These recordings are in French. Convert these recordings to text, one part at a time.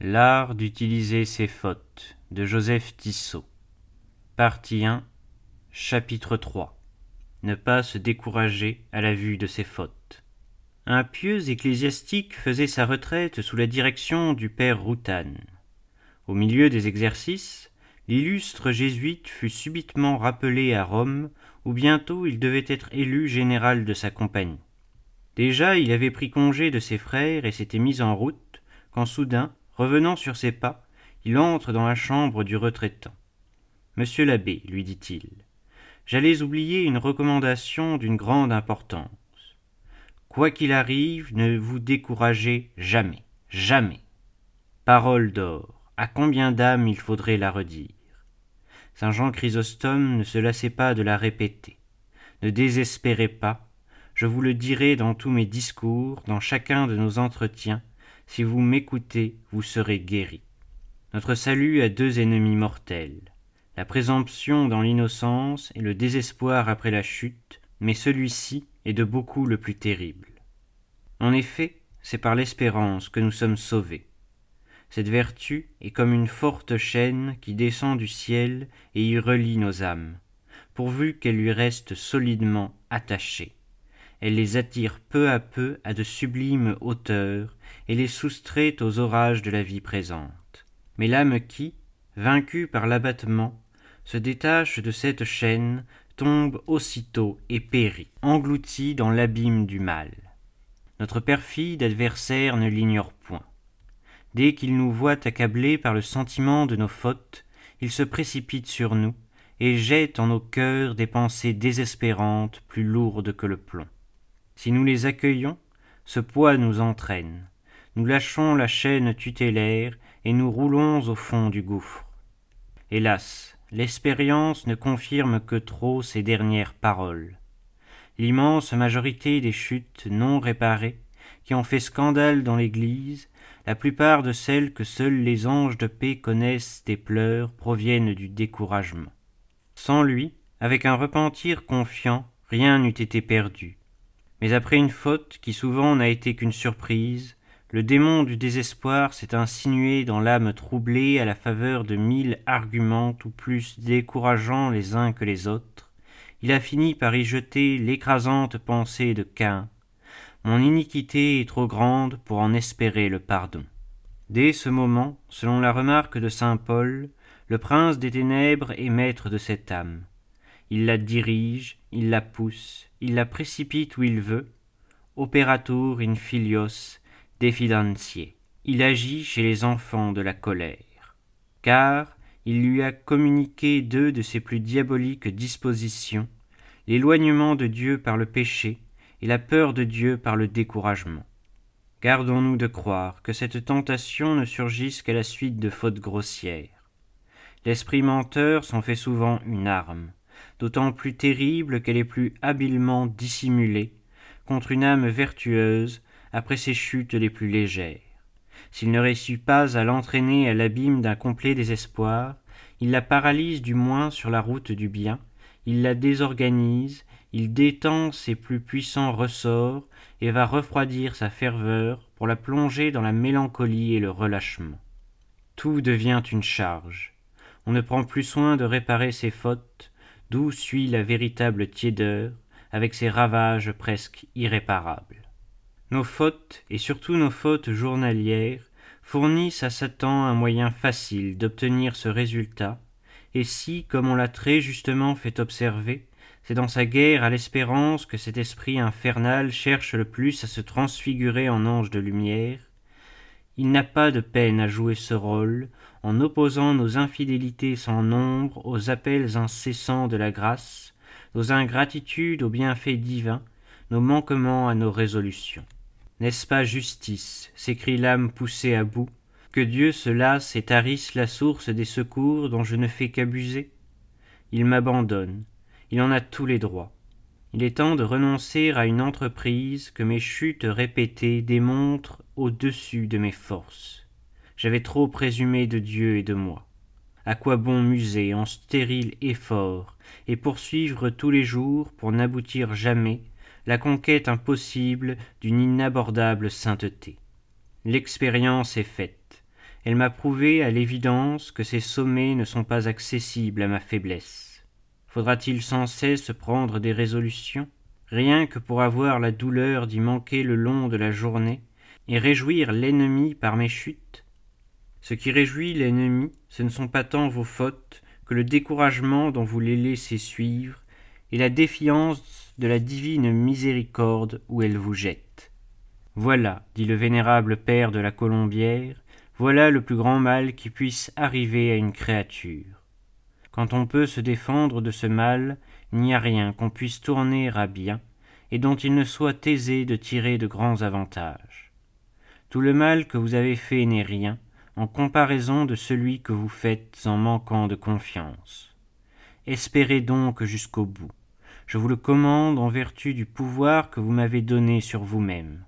L'art d'utiliser ses fautes de Joseph Tissot. Partie 1, chapitre 3 Ne pas se décourager à la vue de ses fautes. Un pieux ecclésiastique faisait sa retraite sous la direction du père Routan. Au milieu des exercices, l'illustre jésuite fut subitement rappelé à Rome, où bientôt il devait être élu général de sa compagnie. Déjà il avait pris congé de ses frères et s'était mis en route, quand soudain Revenant sur ses pas, il entre dans la chambre du retraitant. Monsieur l'abbé, lui dit-il, j'allais oublier une recommandation d'une grande importance. Quoi qu'il arrive, ne vous découragez jamais, jamais. Parole d'or, à combien d'âmes il faudrait la redire? Saint Jean Chrysostome ne se lassait pas de la répéter. Ne désespérez pas, je vous le dirai dans tous mes discours, dans chacun de nos entretiens, si vous m'écoutez, vous serez guéris. Notre salut a deux ennemis mortels, la présomption dans l'innocence et le désespoir après la chute, mais celui-ci est de beaucoup le plus terrible. En effet, c'est par l'espérance que nous sommes sauvés. Cette vertu est comme une forte chaîne qui descend du ciel et y relie nos âmes, pourvu qu'elle lui reste solidement attachée elle les attire peu à peu à de sublimes hauteurs et les soustrait aux orages de la vie présente. Mais l'âme qui, vaincue par l'abattement, se détache de cette chaîne, tombe aussitôt et périt, engloutie dans l'abîme du mal. Notre perfide adversaire ne l'ignore point. Dès qu'il nous voit accablés par le sentiment de nos fautes, il se précipite sur nous et jette en nos cœurs des pensées désespérantes plus lourdes que le plomb. Si nous les accueillons, ce poids nous entraîne. Nous lâchons la chaîne tutélaire et nous roulons au fond du gouffre. Hélas, l'expérience ne confirme que trop ces dernières paroles. L'immense majorité des chutes non réparées, qui ont fait scandale dans l'Église, la plupart de celles que seuls les anges de paix connaissent et pleurent proviennent du découragement. Sans lui, avec un repentir confiant, rien n'eût été perdu. Mais après une faute qui souvent n'a été qu'une surprise, le démon du désespoir s'est insinué dans l'âme troublée à la faveur de mille arguments tout plus décourageants les uns que les autres. Il a fini par y jeter l'écrasante pensée de Cain. Mon iniquité est trop grande pour en espérer le pardon. Dès ce moment, selon la remarque de saint Paul, le prince des ténèbres est maître de cette âme. Il la dirige, il la pousse, il la précipite où il veut, operatur in filios. Il agit chez les enfants de la colère, car il lui a communiqué deux de ses plus diaboliques dispositions, l'éloignement de Dieu par le péché et la peur de Dieu par le découragement. Gardons-nous de croire que cette tentation ne surgisse qu'à la suite de fautes grossières. L'esprit menteur s'en fait souvent une arme, d'autant plus terrible qu'elle est plus habilement dissimulée contre une âme vertueuse après ses chutes les plus légères. S'il ne réussit pas à l'entraîner à l'abîme d'un complet désespoir, il la paralyse du moins sur la route du bien, il la désorganise, il détend ses plus puissants ressorts et va refroidir sa ferveur pour la plonger dans la mélancolie et le relâchement. Tout devient une charge. On ne prend plus soin de réparer ses fautes, d'où suit la véritable tiédeur, avec ses ravages presque irréparables. Nos fautes, et surtout nos fautes journalières, fournissent à Satan un moyen facile d'obtenir ce résultat, et si, comme on l'a très justement fait observer, c'est dans sa guerre à l'espérance que cet esprit infernal cherche le plus à se transfigurer en ange de lumière, il n'a pas de peine à jouer ce rôle, en opposant nos infidélités sans nombre aux appels incessants de la grâce, nos ingratitudes aux bienfaits divins, nos manquements à nos résolutions. N'est-ce pas justice, s'écrie l'âme poussée à bout, que Dieu se lasse et tarisse la source des secours dont je ne fais qu'abuser? Il m'abandonne, il en a tous les droits. Il est temps de renoncer à une entreprise que mes chutes répétées démontrent au-dessus de mes forces. J'avais trop présumé de Dieu et de moi. À quoi bon muser en stérile effort et poursuivre tous les jours pour n'aboutir jamais la conquête impossible d'une inabordable sainteté? L'expérience est faite. Elle m'a prouvé à l'évidence que ces sommets ne sont pas accessibles à ma faiblesse. Faudra-t-il sans cesse prendre des résolutions, rien que pour avoir la douleur d'y manquer le long de la journée, et réjouir l'ennemi par mes chutes Ce qui réjouit l'ennemi, ce ne sont pas tant vos fautes que le découragement dont vous les laissez suivre, et la défiance de la divine miséricorde où elle vous jette. Voilà, dit le vénérable père de la Colombière, voilà le plus grand mal qui puisse arriver à une créature. Quand on peut se défendre de ce mal, il n'y a rien qu'on puisse tourner à bien, et dont il ne soit aisé de tirer de grands avantages. Tout le mal que vous avez fait n'est rien, en comparaison de celui que vous faites en manquant de confiance. Espérez donc jusqu'au bout je vous le commande en vertu du pouvoir que vous m'avez donné sur vous-même.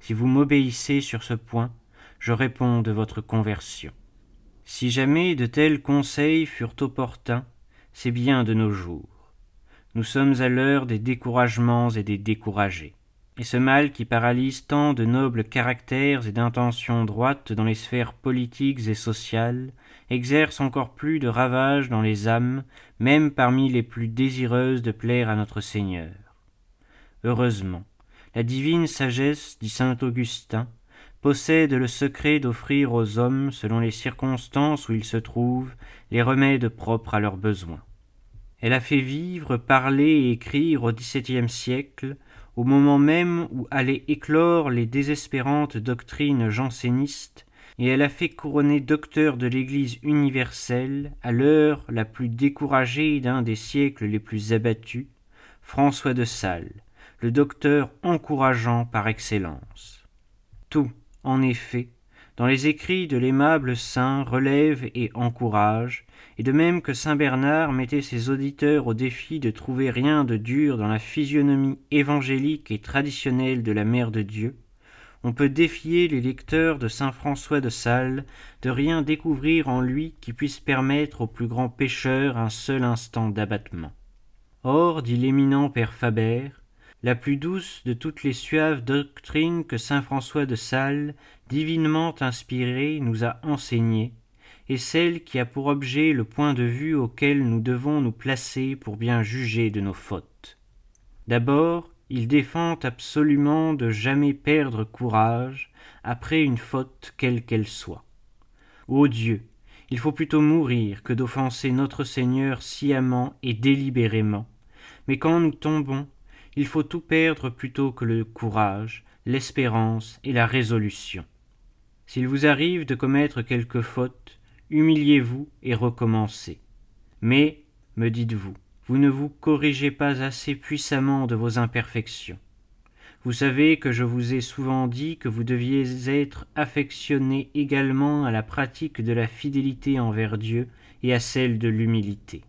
Si vous m'obéissez sur ce point, je réponds de votre conversion. Si jamais de tels conseils furent opportuns, c'est bien de nos jours. Nous sommes à l'heure des découragements et des découragés. Et ce mal qui paralyse tant de nobles caractères et d'intentions droites dans les sphères politiques et sociales exerce encore plus de ravages dans les âmes, même parmi les plus désireuses de plaire à notre Seigneur. Heureusement, la divine sagesse, dit saint Augustin, possède le secret d'offrir aux hommes, selon les circonstances où ils se trouvent, les remèdes propres à leurs besoins. Elle a fait vivre, parler et écrire au XVIIe siècle, au moment même où allaient éclore les désespérantes doctrines jansénistes, et elle a fait couronner docteur de l'Église universelle, à l'heure la plus découragée d'un des siècles les plus abattus, François de Sales, le docteur encourageant par excellence. Tout, en effet, dans les écrits de l'aimable saint relève et encourage, et de même que saint Bernard mettait ses auditeurs au défi de trouver rien de dur dans la physionomie évangélique et traditionnelle de la Mère de Dieu, on peut défier les lecteurs de saint François de Sales de rien découvrir en lui qui puisse permettre au plus grand pécheur un seul instant d'abattement. Or, dit l'éminent père Faber, la plus douce de toutes les suaves doctrines que saint François de Sales, divinement inspiré, nous a enseignées, est celle qui a pour objet le point de vue auquel nous devons nous placer pour bien juger de nos fautes. D'abord, il défend absolument de jamais perdre courage après une faute quelle qu'elle soit. Ô Dieu, il faut plutôt mourir que d'offenser notre Seigneur sciemment et délibérément. Mais quand nous tombons, il faut tout perdre plutôt que le courage, l'espérance et la résolution. S'il vous arrive de commettre quelque faute, humiliez-vous et recommencez. Mais, me dites-vous, vous ne vous corrigez pas assez puissamment de vos imperfections. Vous savez que je vous ai souvent dit que vous deviez être affectionné également à la pratique de la fidélité envers Dieu et à celle de l'humilité.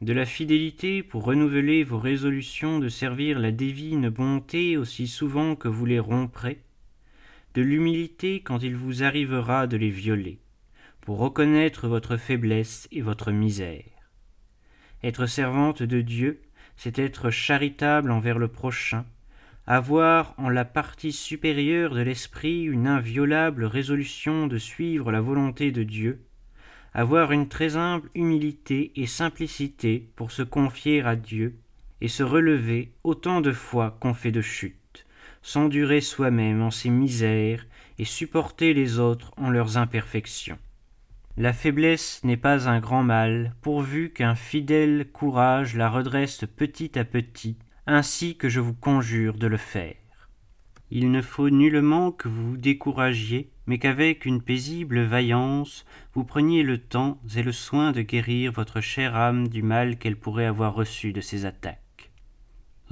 De la fidélité pour renouveler vos résolutions de servir la divine bonté aussi souvent que vous les romprez, de l'humilité quand il vous arrivera de les violer, pour reconnaître votre faiblesse et votre misère. Être servante de Dieu, c'est être charitable envers le prochain, avoir en la partie supérieure de l'esprit une inviolable résolution de suivre la volonté de Dieu, avoir une très humble humilité et simplicité pour se confier à Dieu, et se relever autant de fois qu'on fait de chute, s'endurer soi-même en ses misères et supporter les autres en leurs imperfections. La faiblesse n'est pas un grand mal, pourvu qu'un fidèle courage la redresse petit à petit, ainsi que je vous conjure de le faire. Il ne faut nullement que vous vous découragiez, mais qu'avec une paisible vaillance vous preniez le temps et le soin de guérir votre chère âme du mal qu'elle pourrait avoir reçu de ces attaques.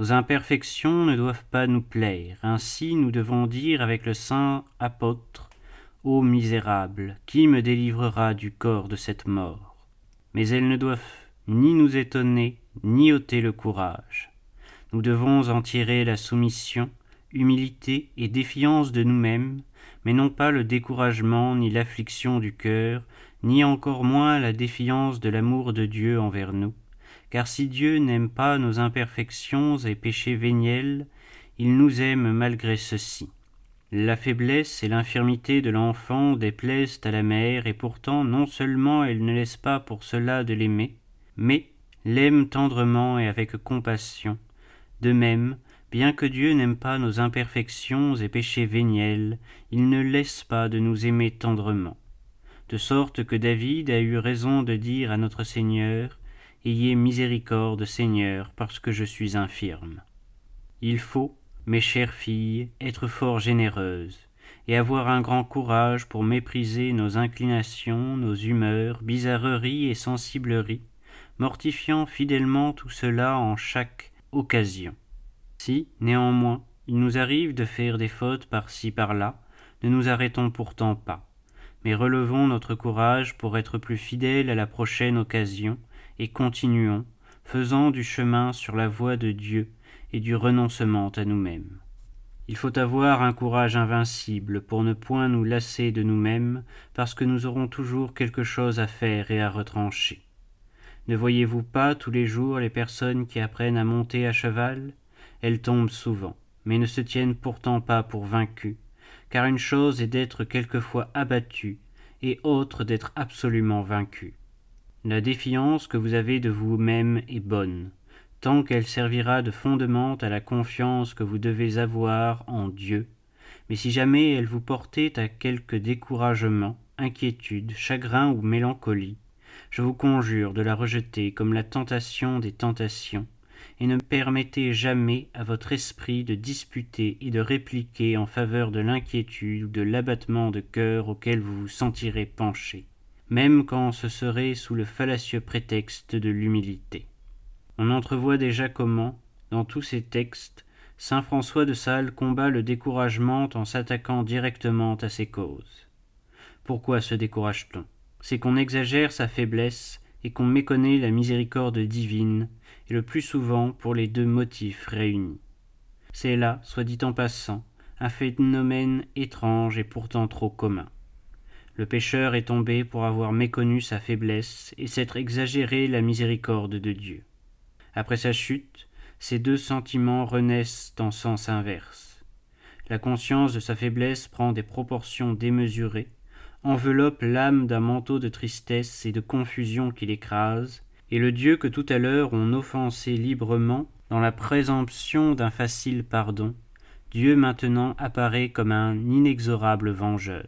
Nos imperfections ne doivent pas nous plaire, ainsi nous devons dire avec le saint apôtre Ô misérable, qui me délivrera du corps de cette mort? Mais elles ne doivent ni nous étonner, ni ôter le courage. Nous devons en tirer la soumission, humilité et défiance de nous-mêmes, mais non pas le découragement ni l'affliction du cœur, ni encore moins la défiance de l'amour de Dieu envers nous. Car si Dieu n'aime pas nos imperfections et péchés véniels, il nous aime malgré ceci. La faiblesse et l'infirmité de l'enfant déplaisent à la mère, et pourtant non seulement elle ne laisse pas pour cela de l'aimer, mais l'aime tendrement et avec compassion. De même, bien que Dieu n'aime pas nos imperfections et péchés véniels, il ne laisse pas de nous aimer tendrement. De sorte que David a eu raison de dire à notre Seigneur, Ayez miséricorde, Seigneur, parce que je suis infirme. Il faut, mes chères filles, être fort généreuses, et avoir un grand courage pour mépriser nos inclinations, nos humeurs, bizarreries et sensibleries, mortifiant fidèlement tout cela en chaque occasion. Si, néanmoins, il nous arrive de faire des fautes par-ci par-là, ne nous arrêtons pourtant pas, mais relevons notre courage pour être plus fidèles à la prochaine occasion, et continuons, faisant du chemin sur la voie de Dieu et du renoncement à nous-mêmes. Il faut avoir un courage invincible pour ne point nous lasser de nous-mêmes, parce que nous aurons toujours quelque chose à faire et à retrancher. Ne voyez-vous pas tous les jours les personnes qui apprennent à monter à cheval? Elles tombent souvent, mais ne se tiennent pourtant pas pour vaincues, car une chose est d'être quelquefois abattu, et autre d'être absolument vaincu. La défiance que vous avez de vous-même est bonne, tant qu'elle servira de fondement à la confiance que vous devez avoir en Dieu, mais si jamais elle vous portait à quelque découragement, inquiétude, chagrin ou mélancolie, je vous conjure de la rejeter comme la tentation des tentations, et ne permettez jamais à votre esprit de disputer et de répliquer en faveur de l'inquiétude ou de l'abattement de cœur auquel vous vous sentirez penché même quand ce serait sous le fallacieux prétexte de l'humilité. On entrevoit déjà comment, dans tous ces textes, saint François de Sales combat le découragement en s'attaquant directement à ses causes. Pourquoi se décourage-t-on? C'est qu'on exagère sa faiblesse et qu'on méconnaît la miséricorde divine, et le plus souvent pour les deux motifs réunis. C'est là, soit dit en passant, un phénomène étrange et pourtant trop commun. Le pécheur est tombé pour avoir méconnu sa faiblesse et s'être exagéré la miséricorde de Dieu. Après sa chute, ces deux sentiments renaissent en sens inverse. La conscience de sa faiblesse prend des proportions démesurées, enveloppe l'âme d'un manteau de tristesse et de confusion qui l'écrase, et le Dieu que tout à l'heure on offensait librement, dans la présomption d'un facile pardon, Dieu maintenant apparaît comme un inexorable vengeur.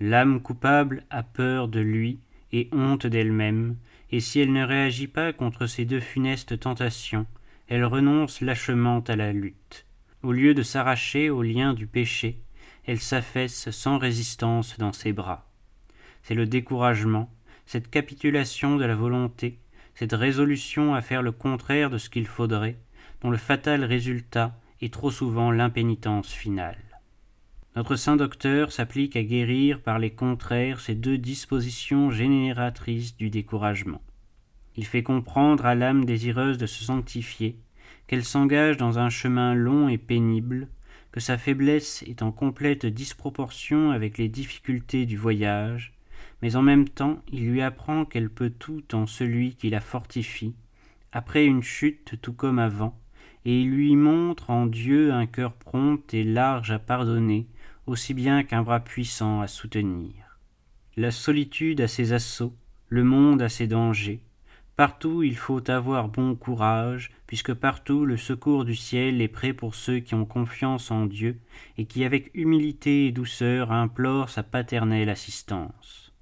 L'âme coupable a peur de lui et honte d'elle-même, et si elle ne réagit pas contre ces deux funestes tentations, elle renonce lâchement à la lutte. Au lieu de s'arracher aux liens du péché, elle s'affaisse sans résistance dans ses bras. C'est le découragement, cette capitulation de la volonté, cette résolution à faire le contraire de ce qu'il faudrait, dont le fatal résultat est trop souvent l'impénitence finale. Notre saint docteur s'applique à guérir par les contraires ces deux dispositions génératrices du découragement. Il fait comprendre à l'âme désireuse de se sanctifier qu'elle s'engage dans un chemin long et pénible, que sa faiblesse est en complète disproportion avec les difficultés du voyage, mais en même temps il lui apprend qu'elle peut tout en celui qui la fortifie, après une chute tout comme avant, et il lui montre en Dieu un cœur prompt et large à pardonner, aussi bien qu'un bras puissant à soutenir. La solitude a ses assauts, le monde a ses dangers. Partout il faut avoir bon courage, puisque partout le secours du ciel est prêt pour ceux qui ont confiance en Dieu et qui avec humilité et douceur implorent sa paternelle assistance.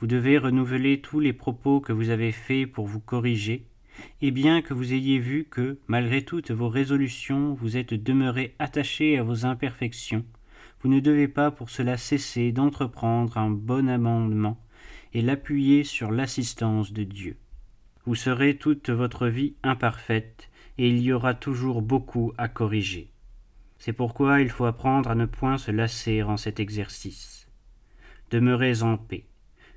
Vous devez renouveler tous les propos que vous avez faits pour vous corriger, et bien que vous ayez vu que, malgré toutes vos résolutions, vous êtes demeuré attaché à vos imperfections, vous ne devez pas pour cela cesser d'entreprendre un bon amendement et l'appuyer sur l'assistance de Dieu. Vous serez toute votre vie imparfaite, et il y aura toujours beaucoup à corriger. C'est pourquoi il faut apprendre à ne point se lasser en cet exercice. Demeurez en paix.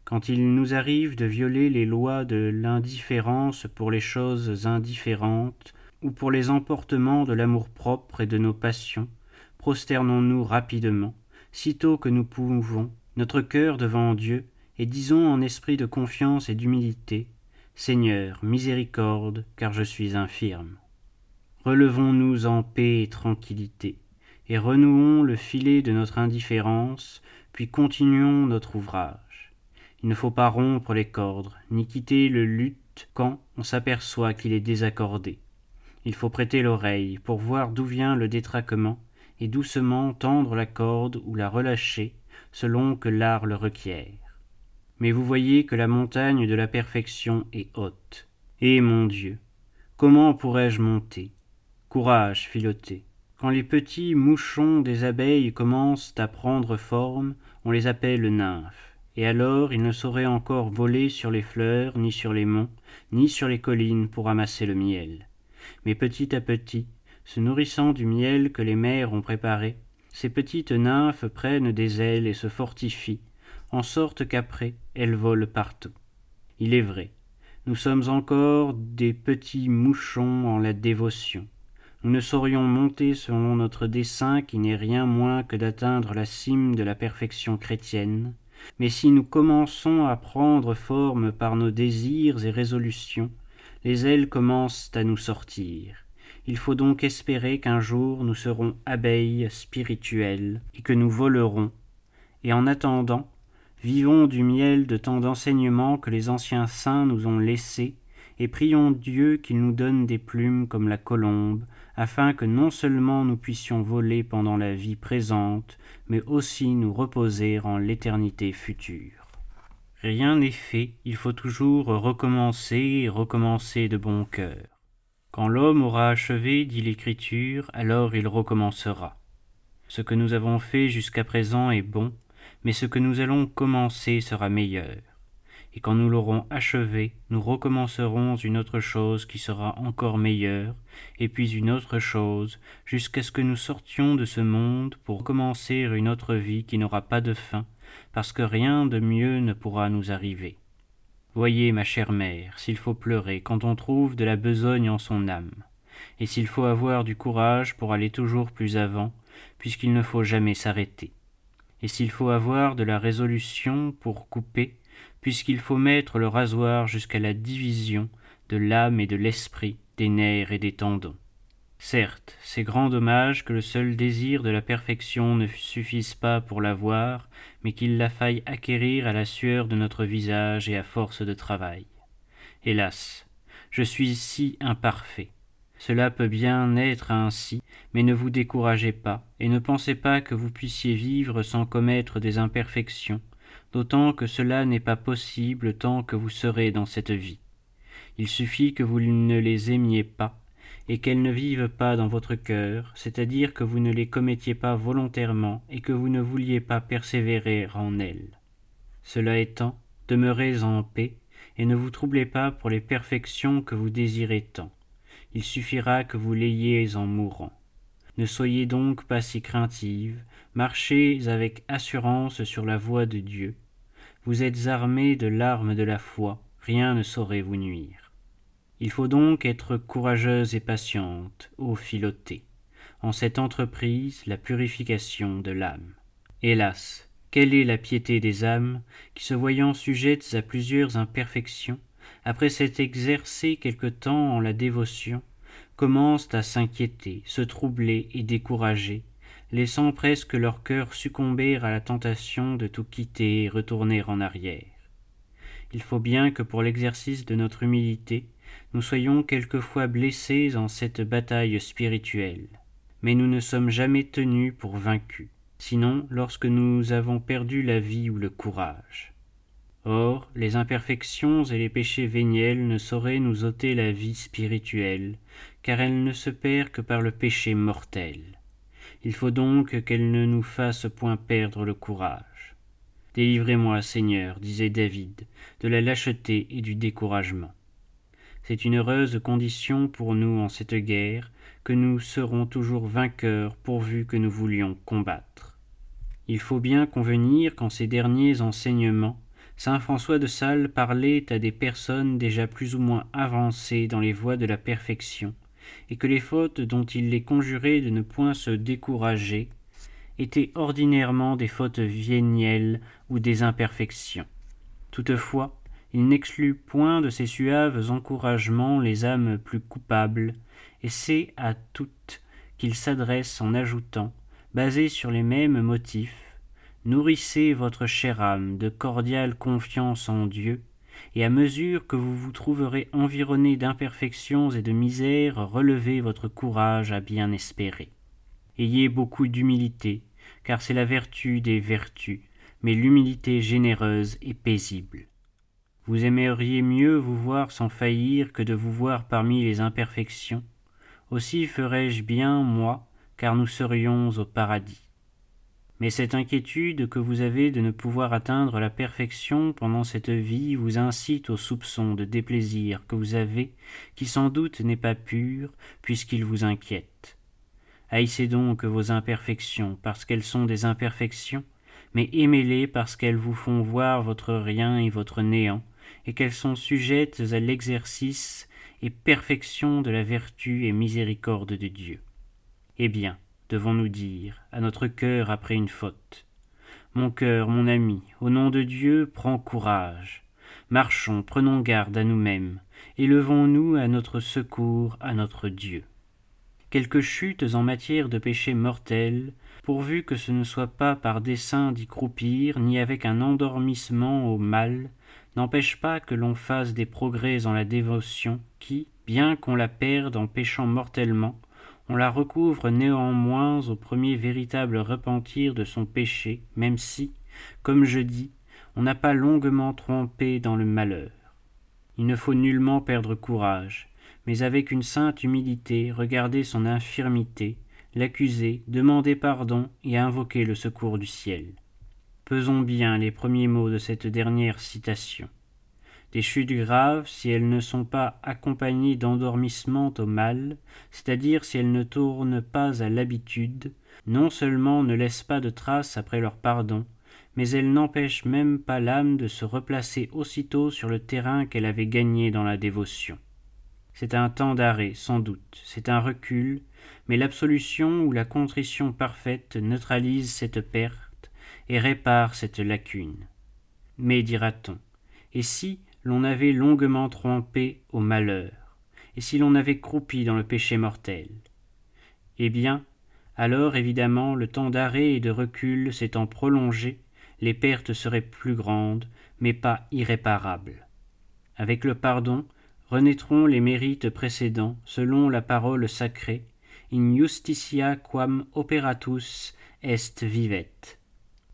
Quand il nous arrive de violer les lois de l'indifférence pour les choses indifférentes, ou pour les emportements de l'amour-propre et de nos passions, prosternons-nous rapidement, sitôt que nous pouvons, notre cœur devant Dieu, et disons en esprit de confiance et d'humilité, Seigneur, miséricorde, car je suis infirme. Relevons-nous en paix et tranquillité, et renouons le filet de notre indifférence, puis continuons notre ouvrage. Il ne faut pas rompre les cordes, ni quitter le luth quand on s'aperçoit qu'il est désaccordé. Il faut prêter l'oreille pour voir d'où vient le détraquement, et doucement tendre la corde ou la relâcher, selon que l'art le requiert. Mais vous voyez que la montagne de la perfection est haute. Et mon Dieu, comment pourrais-je monter? Courage, Philoté. Quand les petits mouchons des abeilles commencent à prendre forme, on les appelle nymphes, et alors ils ne sauraient encore voler sur les fleurs, ni sur les monts, ni sur les collines pour amasser le miel. Mais petit à petit, se nourrissant du miel que les mères ont préparé, ces petites nymphes prennent des ailes et se fortifient, en sorte qu'après elles volent partout. Il est vrai, nous sommes encore des petits mouchons en la dévotion. Nous ne saurions monter selon notre dessein qui n'est rien moins que d'atteindre la cime de la perfection chrétienne, mais si nous commençons à prendre forme par nos désirs et résolutions, les ailes commencent à nous sortir. Il faut donc espérer qu'un jour nous serons abeilles spirituelles et que nous volerons, et en attendant, vivons du miel de tant d'enseignements que les anciens saints nous ont laissés, et prions Dieu qu'il nous donne des plumes comme la colombe, afin que non seulement nous puissions voler pendant la vie présente, mais aussi nous reposer en l'éternité future. Rien n'est fait, il faut toujours recommencer et recommencer de bon cœur. Quand l'homme aura achevé, dit l'Écriture, alors il recommencera. Ce que nous avons fait jusqu'à présent est bon, mais ce que nous allons commencer sera meilleur et quand nous l'aurons achevé, nous recommencerons une autre chose qui sera encore meilleure, et puis une autre chose, jusqu'à ce que nous sortions de ce monde pour commencer une autre vie qui n'aura pas de fin, parce que rien de mieux ne pourra nous arriver. Voyez, ma chère mère, s'il faut pleurer quand on trouve de la besogne en son âme, et s'il faut avoir du courage pour aller toujours plus avant, puisqu'il ne faut jamais s'arrêter, et s'il faut avoir de la résolution pour couper, puisqu'il faut mettre le rasoir jusqu'à la division de l'âme et de l'esprit, des nerfs et des tendons. Certes, c'est grand dommage que le seul désir de la perfection ne suffise pas pour l'avoir, mais qu'il la faille acquérir à la sueur de notre visage et à force de travail. Hélas, je suis si imparfait. Cela peut bien être ainsi, mais ne vous découragez pas, et ne pensez pas que vous puissiez vivre sans commettre des imperfections, d'autant que cela n'est pas possible tant que vous serez dans cette vie. Il suffit que vous ne les aimiez pas, et qu'elles ne vivent pas dans votre cœur, c'est-à-dire que vous ne les commettiez pas volontairement et que vous ne vouliez pas persévérer en elles. Cela étant, demeurez en paix, et ne vous troublez pas pour les perfections que vous désirez tant. Il suffira que vous l'ayez en mourant. Ne soyez donc pas si craintive, marchez avec assurance sur la voie de Dieu. Vous êtes armés de l'arme de la foi, rien ne saurait vous nuire. Il faut donc être courageuse et patiente, ô Philoté, en cette entreprise, la purification de l'âme. Hélas, quelle est la piété des âmes qui, se voyant sujettes à plusieurs imperfections, après s'être exercées quelque temps en la dévotion, commencent à s'inquiéter, se troubler et décourager, laissant presque leur cœur succomber à la tentation de tout quitter et retourner en arrière. Il faut bien que pour l'exercice de notre humilité, nous soyons quelquefois blessés en cette bataille spirituelle, mais nous ne sommes jamais tenus pour vaincus, sinon lorsque nous avons perdu la vie ou le courage. Or, les imperfections et les péchés véniels ne sauraient nous ôter la vie spirituelle, car elle ne se perd que par le péché mortel. Il faut donc qu'elle ne nous fasse point perdre le courage. Délivrez-moi, Seigneur, disait David, de la lâcheté et du découragement. C'est une heureuse condition pour nous en cette guerre que nous serons toujours vainqueurs pourvu que nous voulions combattre. Il faut bien convenir qu'en ces derniers enseignements Saint François de Sales parlait à des personnes déjà plus ou moins avancées dans les voies de la perfection, et que les fautes dont il les conjurait de ne point se décourager étaient ordinairement des fautes vénielles ou des imperfections. Toutefois, il n'exclut point de ces suaves encouragements les âmes plus coupables, et c'est à toutes qu'il s'adresse en ajoutant basés sur les mêmes motifs, nourrissez votre chère âme de cordiale confiance en Dieu, et à mesure que vous vous trouverez environné d'imperfections et de misères, relevez votre courage à bien espérer. Ayez beaucoup d'humilité, car c'est la vertu des vertus, mais l'humilité généreuse et paisible. Vous aimeriez mieux vous voir sans faillir que de vous voir parmi les imperfections. Aussi ferais-je bien, moi, car nous serions au paradis. Mais cette inquiétude que vous avez de ne pouvoir atteindre la perfection pendant cette vie vous incite au soupçon de déplaisir que vous avez, qui sans doute n'est pas pur, puisqu'il vous inquiète. Haïssez donc vos imperfections parce qu'elles sont des imperfections, mais aimez-les parce qu'elles vous font voir votre rien et votre néant, et qu'elles sont sujettes à l'exercice et perfection de la vertu et miséricorde de Dieu. Eh bien, devons-nous dire, à notre cœur après une faute. Mon cœur, mon ami, au nom de Dieu, prends courage. Marchons, prenons garde à nous-mêmes, élevons-nous à notre secours, à notre Dieu. Quelques chutes en matière de péché mortel, pourvu que ce ne soit pas par dessein d'y croupir, ni avec un endormissement au mal, n'empêchent pas que l'on fasse des progrès en la dévotion, qui, bien qu'on la perde en péchant mortellement, on la recouvre néanmoins au premier véritable repentir de son péché, même si, comme je dis, on n'a pas longuement trompé dans le malheur. Il ne faut nullement perdre courage, mais avec une sainte humilité regarder son infirmité, l'accuser, demander pardon et invoquer le secours du ciel. Pesons bien les premiers mots de cette dernière citation. Des chutes graves, si elles ne sont pas accompagnées d'endormissement au mal, c'est-à-dire si elles ne tournent pas à l'habitude, non seulement ne laissent pas de traces après leur pardon, mais elles n'empêchent même pas l'âme de se replacer aussitôt sur le terrain qu'elle avait gagné dans la dévotion. C'est un temps d'arrêt, sans doute, c'est un recul, mais l'absolution ou la contrition parfaite neutralise cette perte et répare cette lacune. Mais, dira-t-on, et si, l'on avait longuement trompé au malheur, et si l'on avait croupi dans le péché mortel? Eh bien, alors évidemment le temps d'arrêt et de recul s'étant prolongé, les pertes seraient plus grandes, mais pas irréparables. Avec le pardon, renaîtront les mérites précédents, selon la parole sacrée, in justitia quam operatus est vivet.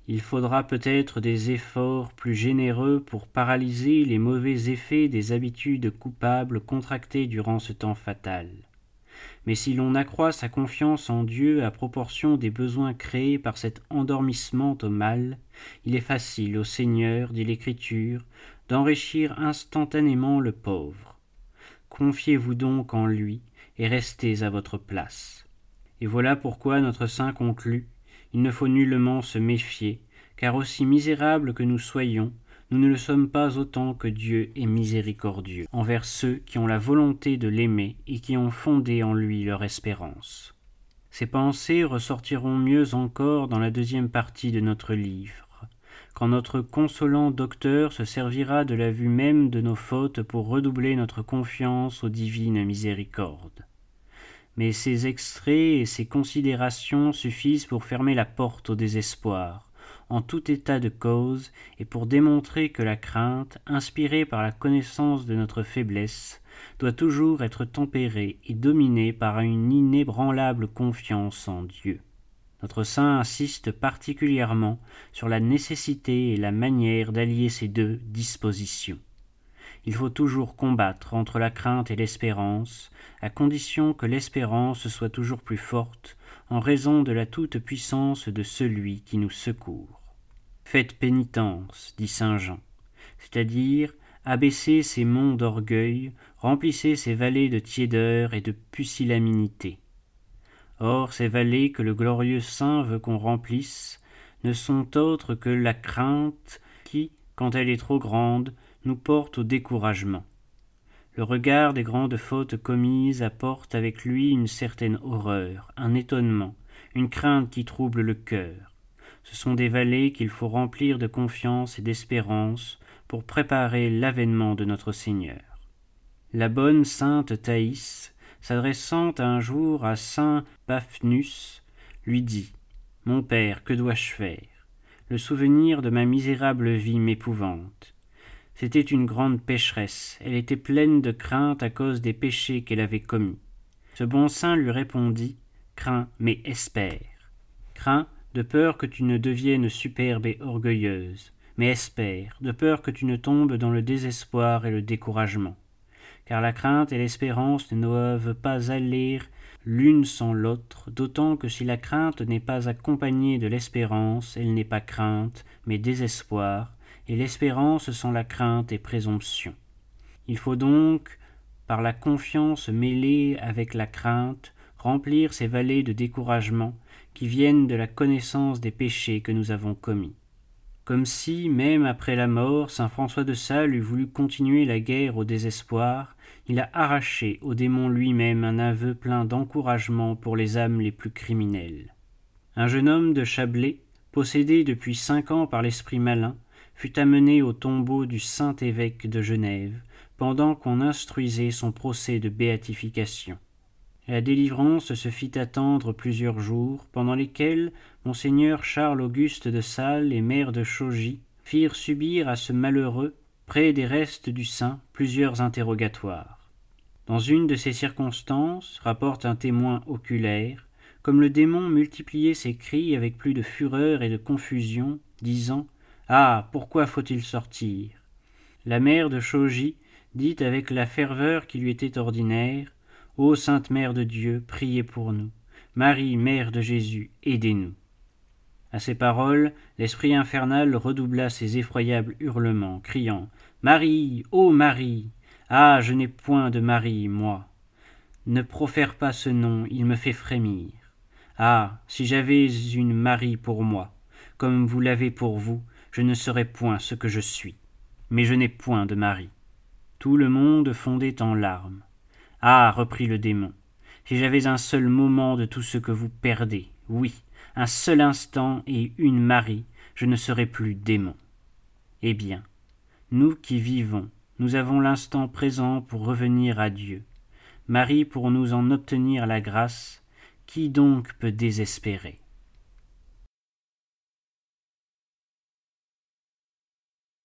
Il faudra peut-être des efforts plus généreux pour paralyser les mauvais effets des habitudes coupables contractées durant ce temps fatal. Mais si l'on accroît sa confiance en Dieu à proportion des besoins créés par cet endormissement au mal, il est facile au Seigneur, dit l'Écriture, d'enrichir instantanément le pauvre. Confiez-vous donc en lui et restez à votre place. Et voilà pourquoi notre saint conclut il ne faut nullement se méfier, car aussi misérables que nous soyons, nous ne le sommes pas autant que Dieu est miséricordieux envers ceux qui ont la volonté de l'aimer et qui ont fondé en lui leur espérance. Ces pensées ressortiront mieux encore dans la deuxième partie de notre livre, quand notre consolant docteur se servira de la vue même de nos fautes pour redoubler notre confiance aux divines miséricordes mais ces extraits et ces considérations suffisent pour fermer la porte au désespoir, en tout état de cause, et pour démontrer que la crainte, inspirée par la connaissance de notre faiblesse, doit toujours être tempérée et dominée par une inébranlable confiance en Dieu. Notre saint insiste particulièrement sur la nécessité et la manière d'allier ces deux dispositions. Il faut toujours combattre entre la crainte et l'espérance, à condition que l'espérance soit toujours plus forte, en raison de la toute-puissance de celui qui nous secourt. Faites pénitence, dit saint Jean, c'est-à-dire abaissez ces monts d'orgueil, remplissez ces vallées de tiédeur et de pusillanimité. Or, ces vallées que le glorieux saint veut qu'on remplisse ne sont autres que la crainte qui, quand elle est trop grande, nous porte au découragement. Le regard des grandes fautes commises apporte avec lui une certaine horreur, un étonnement, une crainte qui trouble le cœur. Ce sont des vallées qu'il faut remplir de confiance et d'espérance pour préparer l'avènement de notre Seigneur. La bonne sainte Thaïs, s'adressant un jour à saint Paphnus, lui dit Mon père, que dois-je faire? Le souvenir de ma misérable vie m'épouvante. C'était une grande pécheresse, elle était pleine de crainte à cause des péchés qu'elle avait commis. Ce bon saint lui répondit Crains, mais espère. Crains, de peur que tu ne deviennes superbe et orgueilleuse, mais espère, de peur que tu ne tombes dans le désespoir et le découragement. Car la crainte et l'espérance ne doivent pas aller l'une sans l'autre, d'autant que si la crainte n'est pas accompagnée de l'espérance, elle n'est pas crainte, mais désespoir, et l'espérance sans la crainte est présomption. Il faut donc, par la confiance mêlée avec la crainte, remplir ces vallées de découragement qui viennent de la connaissance des péchés que nous avons commis. Comme si, même après la mort, saint François de Sales eût voulu continuer la guerre au désespoir, il a arraché au démon lui-même un aveu plein d'encouragement pour les âmes les plus criminelles. Un jeune homme de Chablais, possédé depuis cinq ans par l'esprit malin, fut amené au tombeau du saint évêque de Genève, pendant qu'on instruisait son procès de béatification. La délivrance se fit attendre plusieurs jours, pendant lesquels monseigneur Charles Auguste de Sales et maire de Chaugy firent subir à ce malheureux, près des restes du saint, plusieurs interrogatoires. Dans une de ces circonstances, rapporte un témoin oculaire, comme le démon multipliait ses cris avec plus de fureur et de confusion, disant ah. Pourquoi faut il sortir? La mère de Chaugy dit avec la ferveur qui lui était ordinaire. Ô Sainte Mère de Dieu, priez pour nous. Marie, Mère de Jésus, aidez-nous. À ces paroles, l'esprit infernal redoubla ses effroyables hurlements, criant. Marie. Ô Marie. Ah. Je n'ai point de Marie, moi. Ne profère pas ce nom, il me fait frémir. Ah. Si j'avais une Marie pour moi, comme vous l'avez pour vous, je ne serais point ce que je suis. Mais je n'ai point de mari. Tout le monde fondait en larmes. Ah. reprit le démon. Si j'avais un seul moment de tout ce que vous perdez, oui, un seul instant et une Marie, je ne serais plus démon. Eh bien, nous qui vivons, nous avons l'instant présent pour revenir à Dieu. Marie pour nous en obtenir la grâce, qui donc peut désespérer?